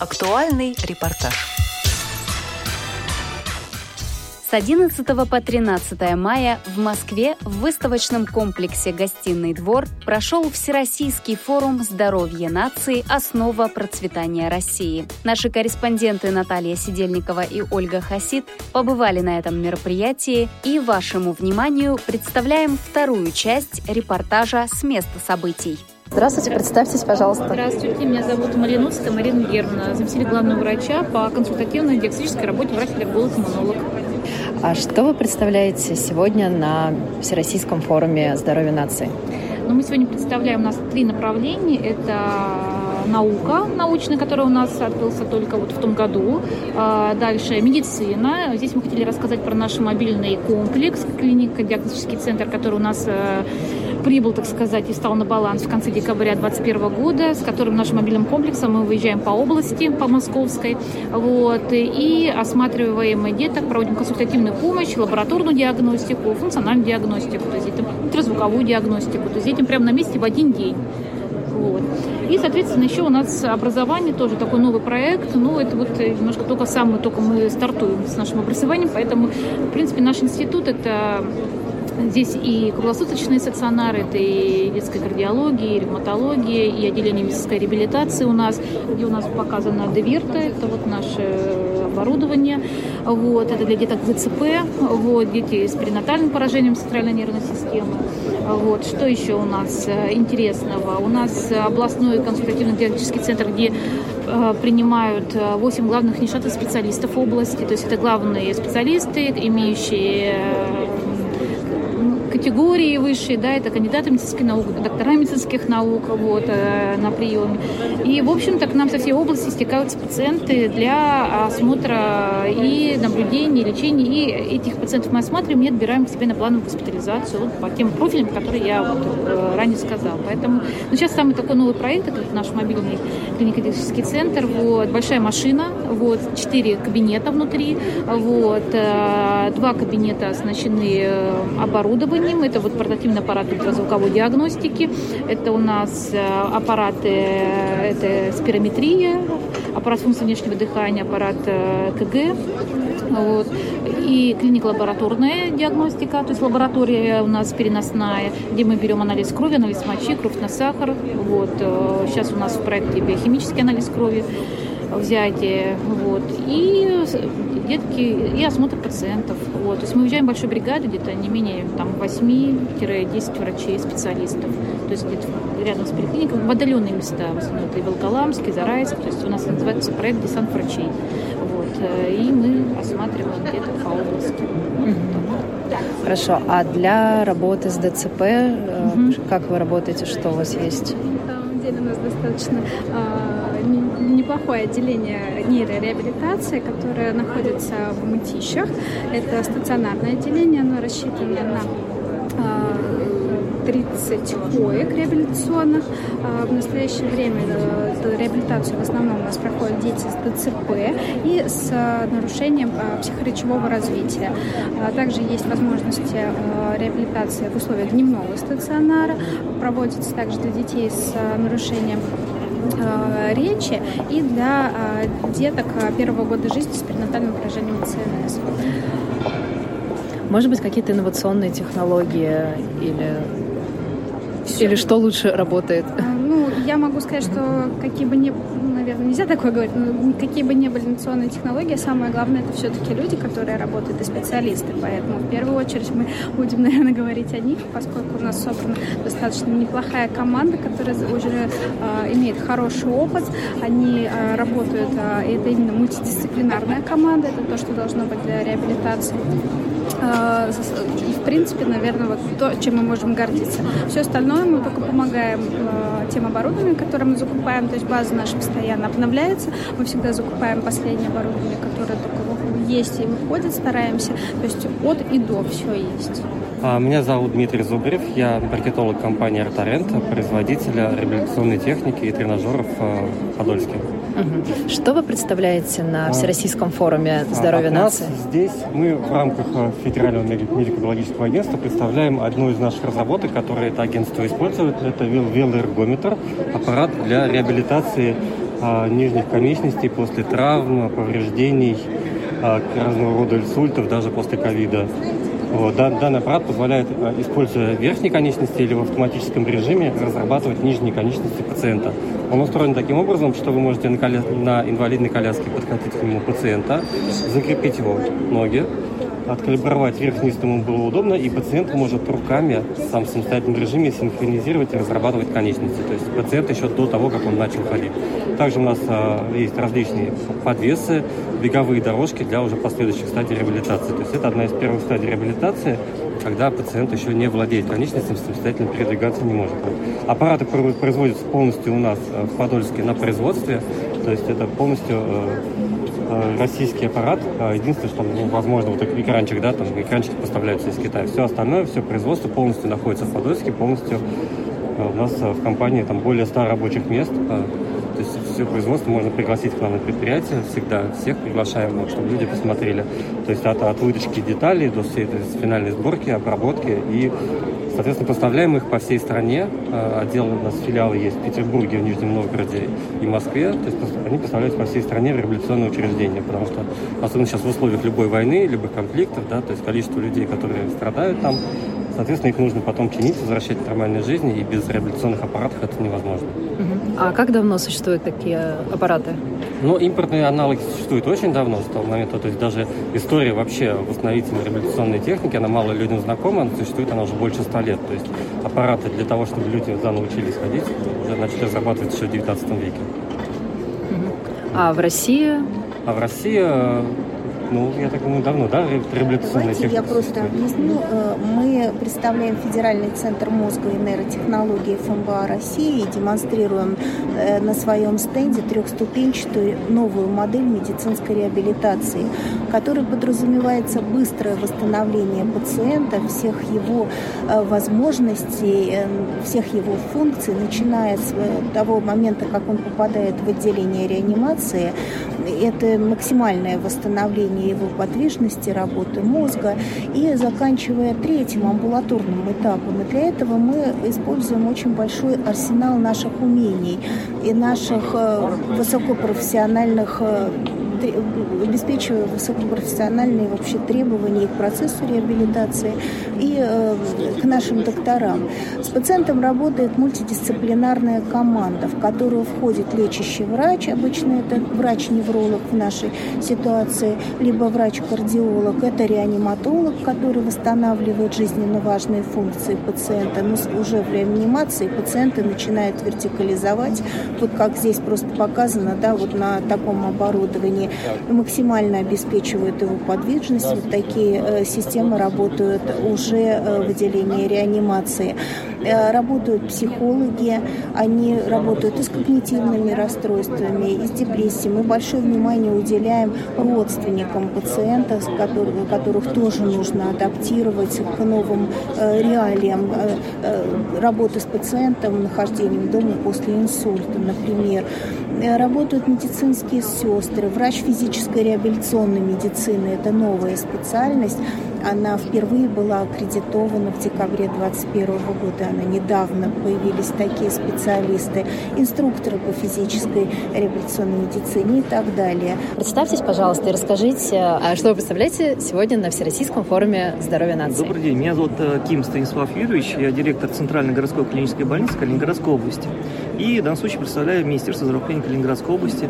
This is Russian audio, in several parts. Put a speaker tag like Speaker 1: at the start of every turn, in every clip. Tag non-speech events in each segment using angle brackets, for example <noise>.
Speaker 1: Актуальный репортаж.
Speaker 2: С 11 по 13 мая в Москве в выставочном комплексе «Гостиный двор» прошел Всероссийский форум «Здоровье нации. Основа процветания России». Наши корреспонденты Наталья Сидельникова и Ольга Хасид побывали на этом мероприятии и вашему вниманию представляем вторую часть репортажа с места событий.
Speaker 3: Здравствуйте, представьтесь, пожалуйста.
Speaker 4: Здравствуйте, меня зовут Малиновская Марина Германа, заместитель главного врача по консультативной диагностической работе врач-аллерголог-иммунолог.
Speaker 3: А что вы представляете сегодня на Всероссийском форуме здоровья нации?
Speaker 4: Ну, мы сегодня представляем у нас три направления. Это наука научная, которая у нас открылся только вот в том году. А дальше медицина. Здесь мы хотели рассказать про наш мобильный комплекс, клиника, диагностический центр, который у нас э, прибыл, так сказать, и стал на баланс в конце декабря 2021 года, с которым нашим мобильным комплексом мы выезжаем по области, по московской, вот, и осматриваем деток, проводим консультативную помощь, лабораторную диагностику, функциональную диагностику, то есть ультразвуковую диагностику, то есть детям прямо на месте в один день. Вот. И, соответственно, еще у нас образование тоже такой новый проект. Ну, это вот немножко только самый, только мы стартуем с нашим образованием, поэтому, в принципе, наш институт это Здесь и круглосуточные стационары, это и детская кардиология, и ревматология, и отделение медицинской реабилитации у нас, где у нас показано Деверта, это вот наше оборудование, вот, это для деток ДЦП, вот, дети с перинатальным поражением центральной нервной системы. Вот, что еще у нас э, интересного? У нас областной консультативно-диагностический центр, где э, принимают 8 э, главных внештатных специалистов области, то есть это главные специалисты, имеющие категории высшие, да, это кандидаты медицинских наук, доктора медицинских наук вот, э, на приеме. И, в общем-то, к нам со всей области стекаются пациенты для осмотра и наблюдения, и лечения. И этих пациентов мы осматриваем и отбираем к себе на плановую госпитализацию вот, по тем профилям, которые я вот, э, ранее сказала. Поэтому ну, сейчас самый такой новый проект, это наш мобильный клинико-диагностический центр, вот, большая машина, вот, четыре кабинета внутри, вот, э, два кабинета оснащены оборудованием, ним. Это вот портативный аппарат ультразвуковой диагностики. Это у нас э, аппараты, э, это спирометрия, аппарат функции внешнего дыхания, аппарат э, КГ. Вот. И клиник-лабораторная диагностика, то есть лаборатория у нас переносная, где мы берем анализ крови, анализ мочи, кровь на сахар. Вот. Сейчас у нас в проекте биохимический анализ крови взятие, вот, и детки, и осмотр пациентов, вот, то есть мы уезжаем большой бригадой, где-то не менее там 8-10 врачей, специалистов, то есть где-то рядом с поликлиникой, в отдаленные места, в основном это и Волколамск, и Зарайск, то есть у нас называется проект «Десант врачей», вот, э, и мы осматриваем где-то по области.
Speaker 3: Хорошо, а для работы с ДЦП, угу. как вы работаете, что у вас есть?
Speaker 5: На самом деле у нас достаточно а, неплохое отделение нейрореабилитации, которое находится в Мытищах. Это стационарное отделение, оно рассчитано на 30 а, коек реабилитационных. А, в настоящее время э, реабилитацию в основном у нас проходят дети с ДЦП и с нарушением а, психоречевого развития. Также есть возможности реабилитации в условиях дневного стационара. Проводится также для детей с нарушением Э, речи и для э, деток э, первого года жизни с перинатальным поражением ЦНС.
Speaker 3: Может быть, какие-то инновационные технологии или, или что лучше работает?
Speaker 5: Ну, я могу сказать, что какие бы ни наверное, нельзя такое говорить, но какие бы ни были инновационные технологии, самое главное это все-таки люди, которые работают и специалисты. Поэтому в первую очередь мы будем, <laughs> наверное, говорить о них, поскольку у нас собрана достаточно неплохая команда, которая уже э, имеет хороший опыт. Они э, работают, э, это именно мультидисциплинарная команда, это то, что должно быть для реабилитации. И, в принципе, наверное, вот то, чем мы можем гордиться. Все остальное мы только помогаем тем оборудованием, которое мы закупаем, то есть база наша постоянно обновляется. Мы всегда закупаем последнее оборудование, которое только есть и выходит, стараемся. То есть от и до все есть.
Speaker 6: А, меня зовут Дмитрий Зубарев, я маркетолог компании «Арторент», производителя реабилитационной техники и тренажеров а, в Подольске.
Speaker 3: Что вы представляете на Всероссийском форуме здоровья нации?
Speaker 6: здесь мы в рамках а, Федерального медико-биологического агентства представляем одну из наших разработок, которую это агентство использует. Это велоэргометр, аппарат для реабилитации нижних конечностей после травм, повреждений, разного рода инсультов, даже после ковида. Вот. Данный аппарат позволяет, используя верхние конечности или в автоматическом режиме, разрабатывать нижние конечности пациента. Он устроен таким образом, что вы можете на, коля... на инвалидной коляске подкатить к нему пациента, закрепить его ноги, откалибровать вверх-вниз ему было удобно, и пациент может руками сам в самостоятельном режиме синхронизировать и разрабатывать конечности. То есть пациент еще до того, как он начал ходить. Также у нас а, есть различные подвесы, беговые дорожки для уже последующих стадий реабилитации. То есть это одна из первых стадий реабилитации, когда пациент еще не владеет конечностями, самостоятельно передвигаться не может. Аппараты производятся полностью у нас а, в Подольске на производстве, то есть это полностью а, российский аппарат. Э, единственное, что, ну, возможно, вот экранчик, да, там экранчики поставляются из Китая. Все остальное, все производство полностью находится в Подольске, полностью э, у нас в компании там более 100 рабочих мест. Все производство можно пригласить к нам на предприятие, всегда всех приглашаем, чтобы люди посмотрели. То есть от, от выточки деталей до всей этой финальной сборки, обработки и Соответственно, поставляем их по всей стране. А, отдел у нас филиалы есть в Петербурге, в Нижнем Новгороде и Москве. То есть они поставляются по всей стране в реабилитационные учреждения, потому что, особенно сейчас в условиях любой войны, любых конфликтов, да, то есть количество людей, которые страдают там, Соответственно, их нужно потом чинить, возвращать к нормальной жизни, и без реабилитационных аппаратов это невозможно.
Speaker 3: А как давно существуют такие аппараты?
Speaker 6: Ну, импортные аналоги существуют очень давно, с того момента. То есть даже история вообще восстановительной реабилитационной техники, она мало людям знакома, но существует она уже больше ста лет. То есть аппараты для того, чтобы люди заново учились ходить, уже начали разрабатывать еще в 19 веке.
Speaker 3: А в России?
Speaker 6: А в России э, ну, я так думаю, давно, да, реабилитационная
Speaker 1: Давайте я просто объясню. Э, мы представляем Федеральный центр мозга и нейротехнологии ФМБА России и демонстрируем э, на своем стенде трехступенчатую новую модель медицинской реабилитации, которая подразумевается быстрое восстановление пациента, всех его э, возможностей, всех его функций, начиная с того момента, как он попадает в отделение реанимации. Это максимальное восстановление его подвижности, работы мозга и заканчивая третьим амбулаторным этапом. И для этого мы используем очень большой арсенал наших умений и наших э, высокопрофессиональных э, обеспечивая высокопрофессиональные вообще требования к процессу реабилитации и э, к нашим докторам. С пациентом работает мультидисциплинарная команда, в которую входит лечащий врач, обычно это врач-невролог в нашей ситуации, либо врач-кардиолог, это реаниматолог, который восстанавливает жизненно важные функции пациента, но уже в реанимации пациенты начинают вертикализовать, вот как здесь просто показано, да, вот на таком оборудовании, максимально обеспечивают его подвижность. Вот такие э, системы работают уже э, в отделении реанимации. Э, работают психологи, они работают и с когнитивными расстройствами, и с депрессией. Мы большое внимание уделяем родственникам пациента, которых, которых тоже нужно адаптировать к новым реалиям работы с пациентом, нахождением дома после инсульта, например. Работают медицинские сестры, врач физической реабилитационной медицины. Это новая специальность. Она впервые была аккредитована в декабре 2021 года. Она недавно появились такие специалисты, инструкторы по физической реабилитационной медицине и так далее.
Speaker 3: Представьтесь, пожалуйста, и расскажите, а что вы представляете сегодня на Всероссийском форуме здоровья нации?
Speaker 7: Добрый день, меня зовут э, Ким Станислав Юрьевич, я директор Центральной городской клинической больницы Калининградской области. И в данном случае представляю Министерство здравоохранения Калининградской области.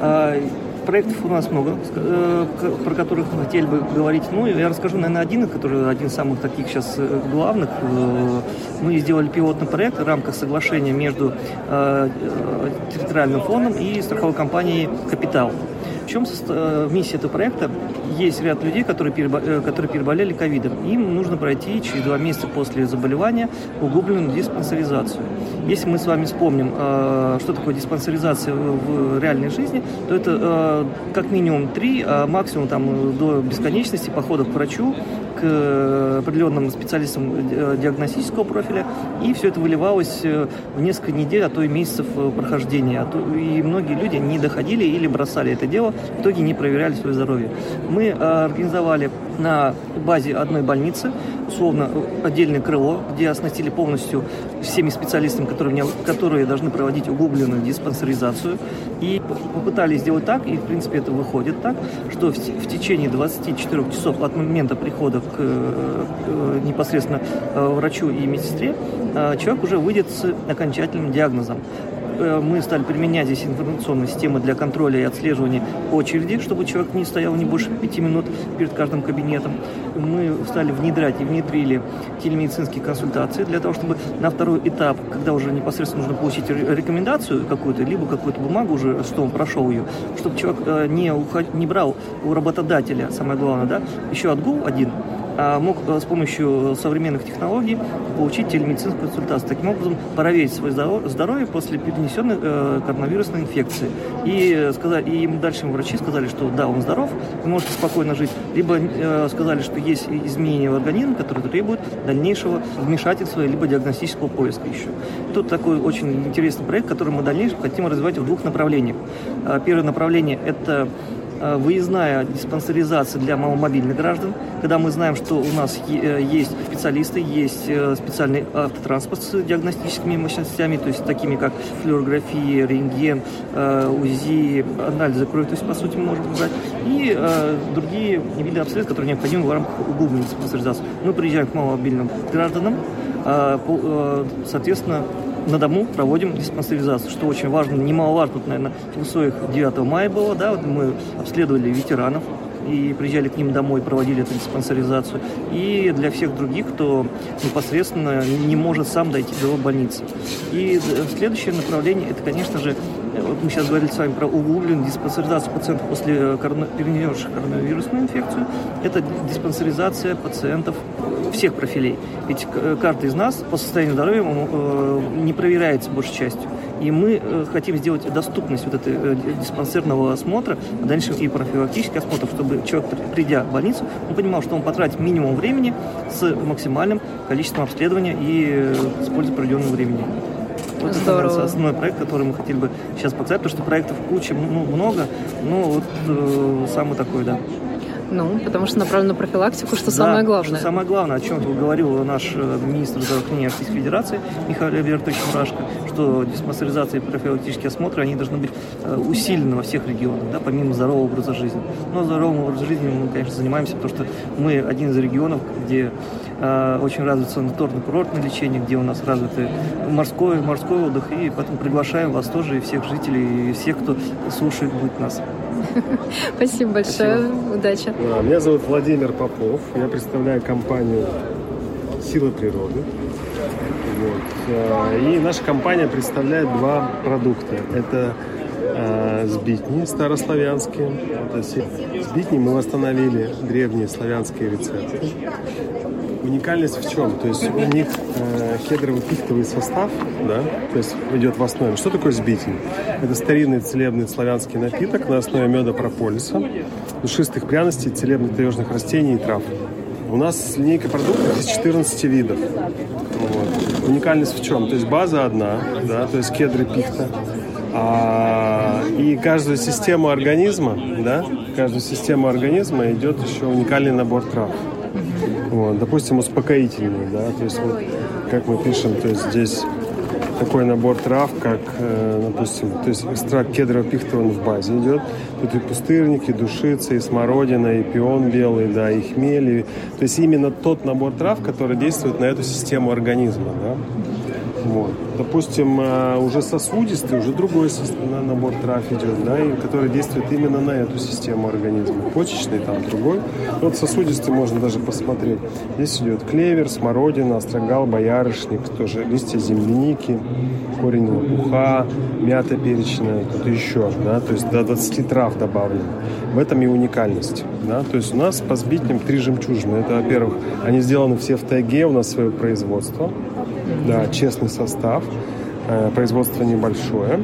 Speaker 7: А, проектов у нас много, э, про которых мы хотели бы говорить. Ну, я расскажу, наверное, один, который один из самых таких сейчас э, главных. Э, мы сделали пилотный проект в рамках соглашения между территориальным фондом и страховой компанией «Капитал». В чем миссия этого проекта? Есть ряд людей, которые, перебо... которые переболели ковидом. Им нужно пройти через два месяца после заболевания углубленную диспансеризацию. Если мы с вами вспомним, что такое диспансеризация в реальной жизни, то это Э, как минимум три, а максимум там до бесконечности походов к врачу, к определенным специалистам э, диагностического профиля, и все это выливалось э, в несколько недель, а то и месяцев прохождения. А и многие люди не доходили или бросали это дело, в итоге не проверяли свое здоровье. Мы организовали на базе одной больницы, условно отдельное крыло, где оснастили полностью всеми специалистами, которые, которые должны проводить углубленную диспансеризацию. И попытались сделать так, и в принципе это выходит так, что в, в течение 24 часов от момента прихода к, к непосредственно э, врачу и медсестре э, человек уже выйдет с окончательным диагнозом. Э, мы стали применять здесь информационные системы для контроля и отслеживания очереди, чтобы человек не стоял не больше пяти минут перед каждым кабинетом. Мы стали внедрять и внедрили телемедицинские консультации для того, чтобы на второй этап, когда уже непосредственно нужно получить рекомендацию какую-то, либо какую-то бумагу уже, что он прошел ее, чтобы человек э, не, уход... не брал у работодателя, самое главное, да, еще отгул один, мог э, с помощью современных технологий получить телемедицинскую консультацию. Таким образом, проверить свое здоровье после перенесенной э, коронавирусной инфекции. И, сказали, и ему дальше врачи сказали, что да, он здоров, вы можете спокойно жить. Либо э, сказали, что есть изменения в организме, которые требуют дальнейшего вмешательства, либо диагностического поиска еще. Тут такой очень интересный проект, который мы в дальнейшем хотим развивать в двух направлениях. Первое направление – это Э, выездная диспансеризация для маломобильных граждан, когда мы знаем, что у нас э, есть специалисты, есть э, специальный автотранспорт с диагностическими мощностями, то есть такими как флюорография, рентген, УЗИ, анализы крови, то есть по сути мы можем брать, и другие виды обследований, которые необходимы в рамках углубленной диспансеризации. Мы приезжаем к маломобильным гражданам, соответственно, на дому проводим диспансеризацию, что очень важно, немаловажно, наверное, в условиях 9 мая было, да, вот мы обследовали ветеранов, и приезжали к ним домой, проводили эту диспансеризацию. И для всех других, кто непосредственно не может сам дойти до больницы. И следующее направление, это, конечно же, вот мы сейчас говорили с вами про углубленную диспансеризацию пациентов после э, корона... перенесших коронавирусную инфекцию. Это диспансеризация пациентов всех профилей. Ведь э, каждый из нас по состоянию здоровья э, не проверяется большей частью. И мы хотим сделать доступность вот этой диспансерного осмотра, а дальше и профилактический осмотр, чтобы человек, придя в больницу, он понимал, что он потратит минимум времени с максимальным количеством обследования и с пользой проведенного времени. Вот Здорово. это основной проект, который мы хотели бы сейчас показать, потому что проектов куча, ну, много, но вот э, самый такой, да.
Speaker 3: Ну, потому что направлено на профилактику, что да, самое главное.
Speaker 7: Что самое главное, о чем говорил наш э, министр здравоохранения Российской Федерации Михаил Альбертович Мурашко, что диспансеризация и профилактические осмотры, они должны быть э, усилены во всех регионах, да, помимо здорового образа жизни. Но здоровым образом жизни мы, конечно, занимаемся, потому что мы один из регионов, где очень развит санаторно-курортное лечение, где у нас развит морской, морской отдых, и поэтому приглашаем вас тоже, и всех жителей, и всех, кто слушает будет нас. <laughs>
Speaker 3: Спасибо большое. Спасибо. Удачи.
Speaker 8: Меня зовут Владимир Попов. Я представляю компанию «Силы природы». Вот. А, и наша компания представляет два продукта. Это э, сбитни старославянские. Это сбитни мы восстановили древние славянские рецепты. Уникальность в чем? То есть у них э, кедрово-пихтовый состав, да, то есть идет в основе. Что такое сбитень? Это старинный целебный славянский напиток на основе меда прополиса, душистых пряностей, целебных таежных растений и трав. У нас линейка продуктов из 14 видов. Вот. Уникальность в чем? То есть база одна, да, то есть кедры пихта. А, и каждую систему организма, да, каждую систему организма идет еще уникальный набор трав. Вот, допустим, успокоительные, да, то есть вот, как мы пишем, то есть здесь такой набор трав, как, э, допустим, то есть экстракт кедрового пихта он в базе идет. Тут и пустырники, и душица, и смородина, и пион белый, да, и хмель. И, то есть именно тот набор трав, который действует на эту систему организма, да. Вот. Допустим, э, уже сосудистый, уже другой набор трав идет, да, и который действует именно на эту систему организма. Почечный там другой. Вот сосудистый можно даже посмотреть. Здесь идет клевер, смородина, острогал, боярышник, тоже листья земляники, корень лопуха, мята перечная, тут еще, да, то есть до 20 трав добавлено. В этом и уникальность, да, то есть у нас по сбитням три жемчужины. Это, во-первых, они сделаны все в тайге, у нас свое производство, да, честный состав. Э, производство небольшое.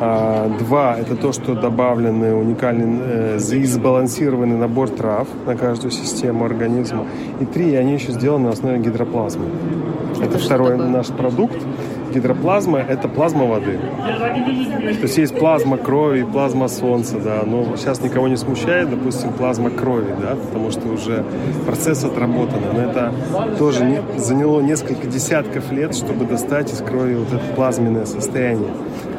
Speaker 8: А, два – это то, что добавлены уникальный э, сбалансированный набор трав на каждую систему организма. И три – они еще сделаны на основе гидроплазмы. Это, это второй наш продукт. Гидроплазма – это плазма воды. То есть есть плазма крови, плазма солнца, да, но сейчас никого не смущает, допустим, плазма крови, да, потому что уже процесс отработан. Но это тоже не, заняло несколько десятков лет, чтобы достать из крови вот это плазменное состояние.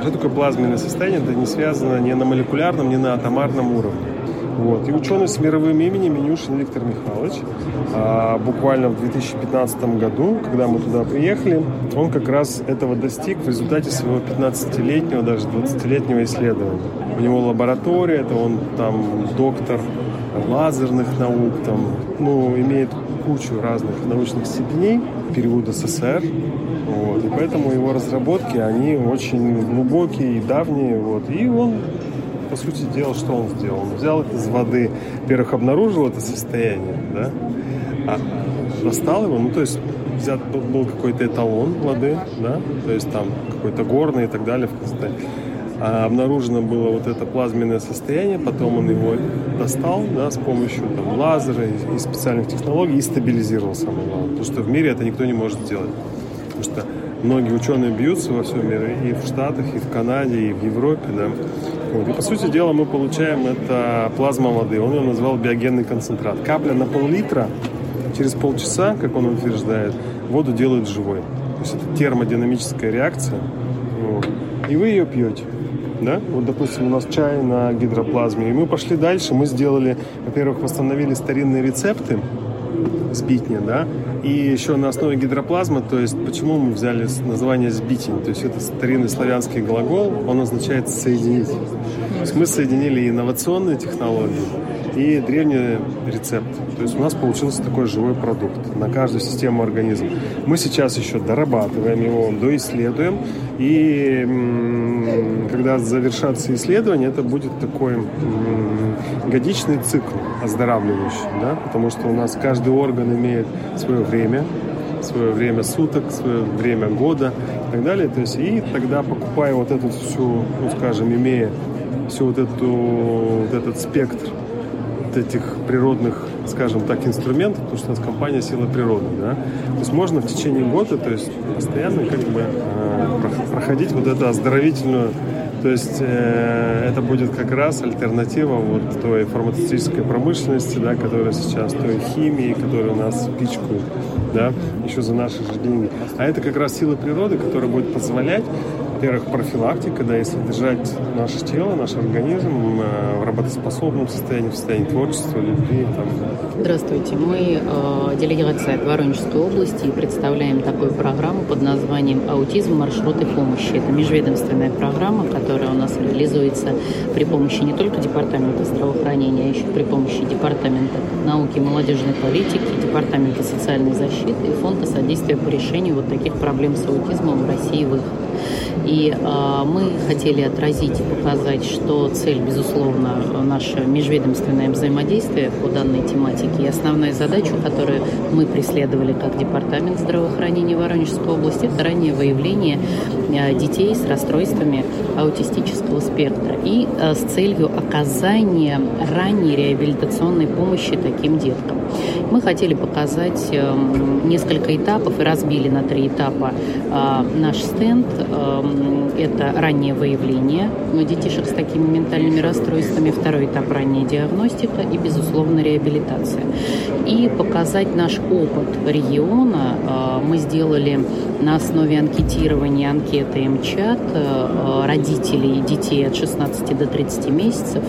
Speaker 8: Что такое плазменное состояние? Это не связано ни на молекулярном, ни на атомарном уровне. Вот. И ученый с мировым именем Минюшин Виктор Михайлович, а, буквально в 2015 году, когда мы туда приехали, он как раз этого достиг в результате своего 15-летнего, даже 20-летнего исследования. У него лаборатория, это он там доктор лазерных наук, там, ну, имеет кучу разных научных степеней, период СССР, вот, и поэтому его разработки, они очень глубокие и давние, вот, и он по сути дела, что он сделал? Он взял из воды, во-первых, обнаружил это состояние, да, а достал его, ну, то есть взят был, какой-то эталон воды, да, то есть там какой-то горный и так далее в состоянии. А обнаружено было вот это плазменное состояние, потом он его достал да, с помощью там, лазера и, и специальных технологий и стабилизировал самое главное. Потому что в мире это никто не может сделать. Потому что многие ученые бьются во всем мире, и в Штатах, и в Канаде, и в Европе, да. Вот. И по сути дела мы получаем это плазма воды. Он ее назвал биогенный концентрат. Капля на пол-литра через полчаса, как он утверждает, воду делает живой. То есть это термодинамическая реакция. Вот. И вы ее пьете. Да? Вот, допустим, у нас чай на гидроплазме. И мы пошли дальше. Мы сделали, во-первых, восстановили старинные рецепты сбитня, да, и еще на основе гидроплазмы, то есть почему мы взяли название сбитень, то есть это старинный славянский глагол, он означает соединить. То есть мы соединили инновационные технологии и древний рецепт. То есть у нас получился такой живой продукт на каждую систему организма. Мы сейчас еще дорабатываем его, доисследуем, и когда завершатся исследования, это будет такой годичный цикл оздоравливающий, да, потому что у нас каждый орган имеет свое время, свое время суток, свое время года и так далее. То есть, и тогда, покупая вот эту всю, ну, скажем, имея всю вот, эту, вот этот спектр вот этих природных, скажем так, инструментов, потому что у нас компания «Сила природы», да, то есть можно в течение года, то есть постоянно как бы э, проходить вот эту оздоровительную то есть э, это будет как раз альтернатива вот той фармацевтической промышленности, да, которая сейчас, той химии, которая у нас пичкают, да, еще за наши же деньги. А это как раз сила природы, которая будет позволять во-первых, профилактика, да, если держать наше тело, наш организм э, в работоспособном состоянии, в состоянии творчества, любви. Там.
Speaker 9: Здравствуйте, мы э, делегация от Воронежской области и представляем такую программу под названием «Аутизм. Маршруты помощи». Это межведомственная программа, которая у нас реализуется при помощи не только Департамента здравоохранения, а еще при помощи Департамента науки и молодежной политики, Департамента социальной защиты и Фонда содействия по решению вот таких проблем с аутизмом в России и в и э, мы хотели отразить и показать, что цель, безусловно, наше межведомственное взаимодействие по данной тематике. И основная задача, которую мы преследовали как Департамент здравоохранения Воронежской области, это раннее выявление детей с расстройствами аутистического спектра и э, с целью оказания ранней реабилитационной помощи таким деткам. Мы хотели показать э, несколько этапов и разбили на три этапа э, наш стенд. Э, это раннее выявление детишек с такими ментальными расстройствами, второй этап ранняя диагностика и, безусловно, реабилитация. И показать наш опыт региона э, мы сделали на основе анкетирования анкеты МЧАТ э, родителей детей от 16 до 30 месяцев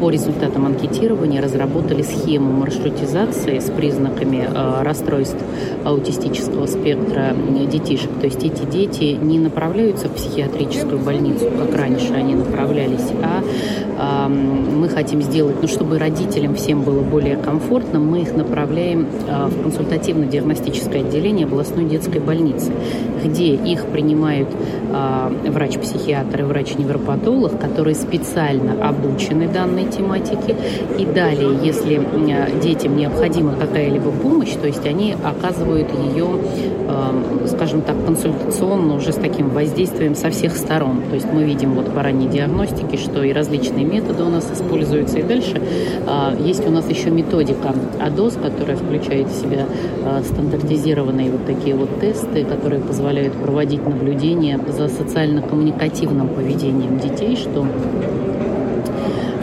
Speaker 9: по результатам анкетирования разработали схему маршрутизации с признаками э, расстройств аутистического спектра детишек. То есть эти дети не направляются в психиатрическую больницу, как раньше они направлялись, а мы хотим сделать, ну, чтобы родителям всем было более комфортно, мы их направляем э, в консультативно-диагностическое отделение областной детской больницы, где их принимают э, врач-психиатр и врач-невропатолог, которые специально обучены данной тематике. И далее, если детям необходима какая-либо помощь, то есть они оказывают ее, скажем так, консультацию информационно уже с таким воздействием со всех сторон. То есть мы видим вот по ранней диагностике, что и различные методы у нас используются. И дальше а, есть у нас еще методика АДОС, которая включает в себя а, стандартизированные вот такие вот тесты, которые позволяют проводить наблюдения за социально-коммуникативным поведением детей, что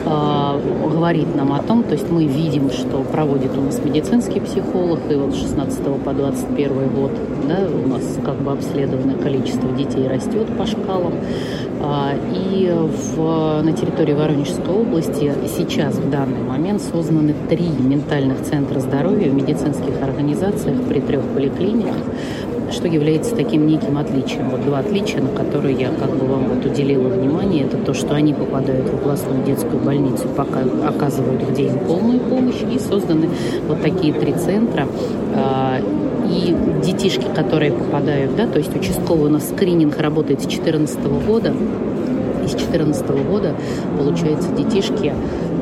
Speaker 9: а, говорит нам о том, то есть мы видим, что проводит у нас медицинский психолог, и вот с 16 по 21 год да, у нас как бы обследованное количество детей растет по шкалам. А, и в, на территории Воронежской области сейчас в данный момент созданы три ментальных центра здоровья в медицинских организациях при трех поликлиниках что является таким неким отличием. Вот два отличия, на которые я как бы вам вот уделила внимание, это то, что они попадают в областную детскую больницу, пока оказывают где им полную помощь, и созданы вот такие три центра. И детишки, которые попадают, да, то есть участковый у нас скрининг работает с 2014 года, и с 2014 года, получается, детишки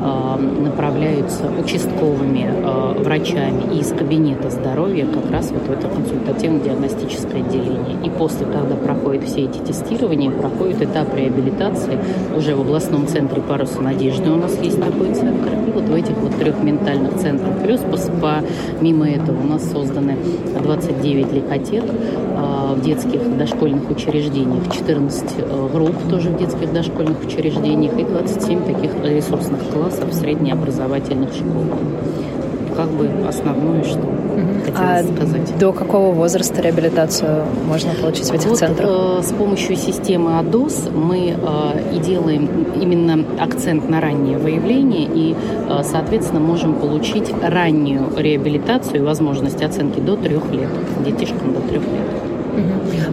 Speaker 9: направляются участковыми э, врачами из кабинета здоровья как раз вот в это консультативно-диагностическое отделение. И после, когда проходят все эти тестирования, проходит этап реабилитации уже в областном центре «Паруса надежды» у нас есть такой центр. И вот в этих вот трех ментальных центрах. Плюс помимо этого у нас созданы 29 лейкотек э, в детских дошкольных учреждениях, 14 э, групп тоже в детских дошкольных учреждениях и 27 таких ресурсных классов в среднеобразовательных школах. Как бы основное, что хотелось а сказать.
Speaker 3: До какого возраста реабилитацию можно получить в этих
Speaker 9: вот,
Speaker 3: центрах?
Speaker 9: Э, с помощью системы АДОС мы э, и делаем именно акцент на раннее выявление и, э, соответственно, можем получить раннюю реабилитацию и возможность оценки до трех лет, детишкам до трех лет.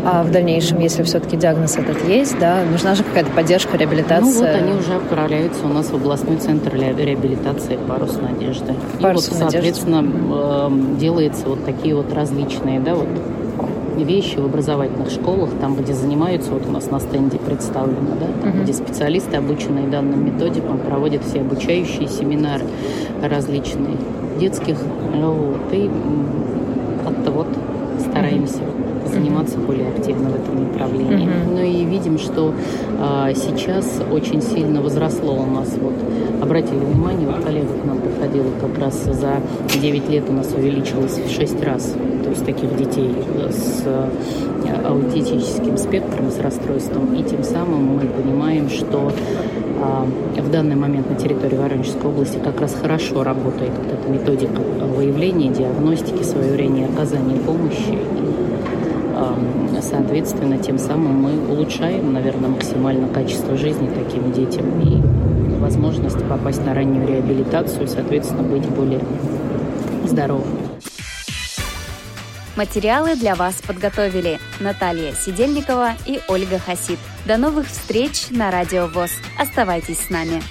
Speaker 3: А в дальнейшем, если все-таки диагноз этот есть, да, нужна же какая-то поддержка, реабилитация? Ну
Speaker 9: вот они уже отправляются у нас в областной центр реабилитации «Парус надежды». Парус и вот, надежды. соответственно, эм, делается вот такие вот различные, да, вот вещи в образовательных школах, там, где занимаются, вот у нас на стенде представлено, да, там, uh-huh. где специалисты, обученные данным методикам, проводят все обучающие семинары различные детских, вот, и как-то вот стараемся заниматься более активно в этом направлении. Mm-hmm. Ну и видим, что а, сейчас очень сильно возросло у нас. Вот обратили внимание, вот коллега к нам подходила как раз за 9 лет у нас увеличилось в 6 раз. То есть таких детей с а, аутистическим спектром, с расстройством. И тем самым мы понимаем, что в данный момент на территории Воронежской области как раз хорошо работает вот эта методика выявления, диагностики, своевременного оказания помощи Соответственно, тем самым мы улучшаем, наверное, максимально качество жизни таким детям и возможность попасть на раннюю реабилитацию, соответственно, быть более здоровым.
Speaker 2: Материалы для вас подготовили Наталья Сидельникова и Ольга Хасид. До новых встреч на Радио ВОЗ. Оставайтесь с нами.